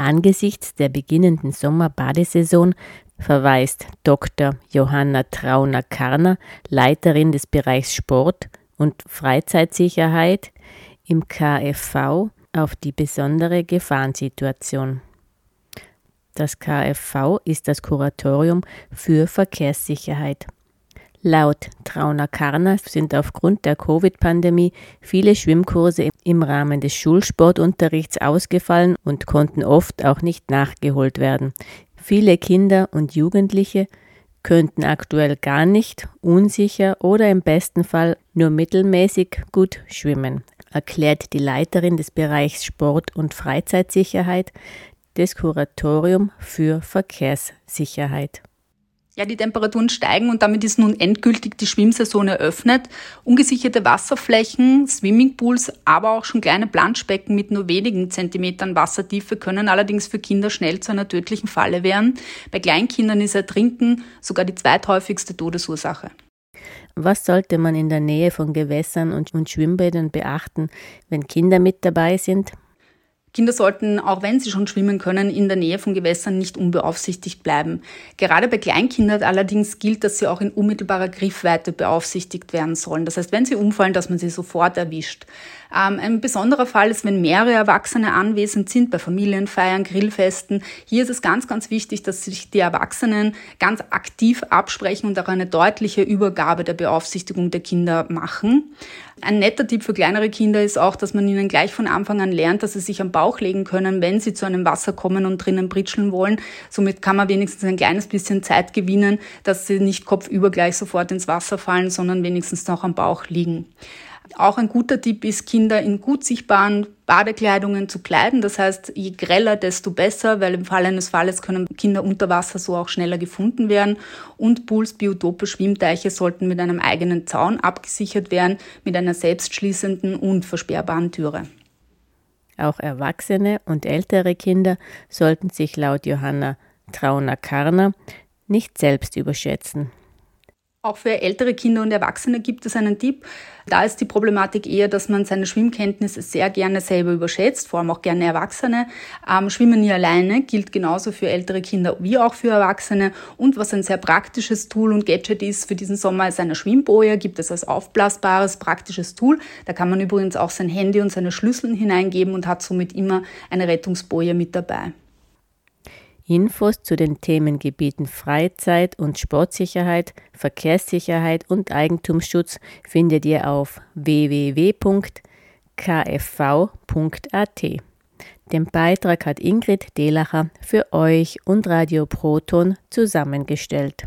Angesichts der beginnenden Sommerbadesaison verweist Dr. Johanna Trauner-Karner, Leiterin des Bereichs Sport und Freizeitsicherheit im KfV, auf die besondere Gefahrensituation. Das KfV ist das Kuratorium für Verkehrssicherheit. Laut Trauner Karner sind aufgrund der Covid-Pandemie viele Schwimmkurse im Rahmen des Schulsportunterrichts ausgefallen und konnten oft auch nicht nachgeholt werden. Viele Kinder und Jugendliche könnten aktuell gar nicht, unsicher oder im besten Fall nur mittelmäßig gut schwimmen, erklärt die Leiterin des Bereichs Sport und Freizeitsicherheit des Kuratorium für Verkehrssicherheit. Ja, die Temperaturen steigen und damit ist nun endgültig die Schwimmsaison eröffnet. Ungesicherte Wasserflächen, Swimmingpools, aber auch schon kleine Planschbecken mit nur wenigen Zentimetern Wassertiefe können allerdings für Kinder schnell zu einer tödlichen Falle werden. Bei Kleinkindern ist Ertrinken sogar die zweithäufigste Todesursache. Was sollte man in der Nähe von Gewässern und, und Schwimmbädern beachten, wenn Kinder mit dabei sind? Kinder sollten, auch wenn sie schon schwimmen können, in der Nähe von Gewässern nicht unbeaufsichtigt bleiben. Gerade bei Kleinkindern allerdings gilt, dass sie auch in unmittelbarer Griffweite beaufsichtigt werden sollen. Das heißt, wenn sie umfallen, dass man sie sofort erwischt. Ähm, ein besonderer Fall ist, wenn mehrere Erwachsene anwesend sind bei Familienfeiern, Grillfesten. Hier ist es ganz, ganz wichtig, dass sich die Erwachsenen ganz aktiv absprechen und auch eine deutliche Übergabe der Beaufsichtigung der Kinder machen. Ein netter Tipp für kleinere Kinder ist auch, dass man ihnen gleich von Anfang an lernt, dass sie sich am Bauch legen können, wenn sie zu einem Wasser kommen und drinnen britscheln wollen. Somit kann man wenigstens ein kleines bisschen Zeit gewinnen, dass sie nicht kopfüber gleich sofort ins Wasser fallen, sondern wenigstens noch am Bauch liegen. Auch ein guter Tipp ist, Kinder in gut sichtbaren Badekleidungen zu kleiden. Das heißt, je greller, desto besser, weil im Fall eines Falles können Kinder unter Wasser so auch schneller gefunden werden. Und Pools, Biotope, Schwimmteiche sollten mit einem eigenen Zaun abgesichert werden, mit einer selbstschließenden und versperrbaren Türe. Auch Erwachsene und ältere Kinder sollten sich laut Johanna Trauner-Karner nicht selbst überschätzen. Auch für ältere Kinder und Erwachsene gibt es einen Tipp. Da ist die Problematik eher, dass man seine Schwimmkenntnisse sehr gerne selber überschätzt, vor allem auch gerne Erwachsene. Ähm, Schwimmen nie alleine gilt genauso für ältere Kinder wie auch für Erwachsene. Und was ein sehr praktisches Tool und Gadget ist für diesen Sommer, ist eine Schwimmboje. Gibt es als aufblasbares, praktisches Tool. Da kann man übrigens auch sein Handy und seine Schlüssel hineingeben und hat somit immer eine Rettungsboje mit dabei. Infos zu den Themengebieten Freizeit- und Sportsicherheit, Verkehrssicherheit und Eigentumsschutz findet ihr auf www.kfv.at. Den Beitrag hat Ingrid Delacher für euch und Radio Proton zusammengestellt.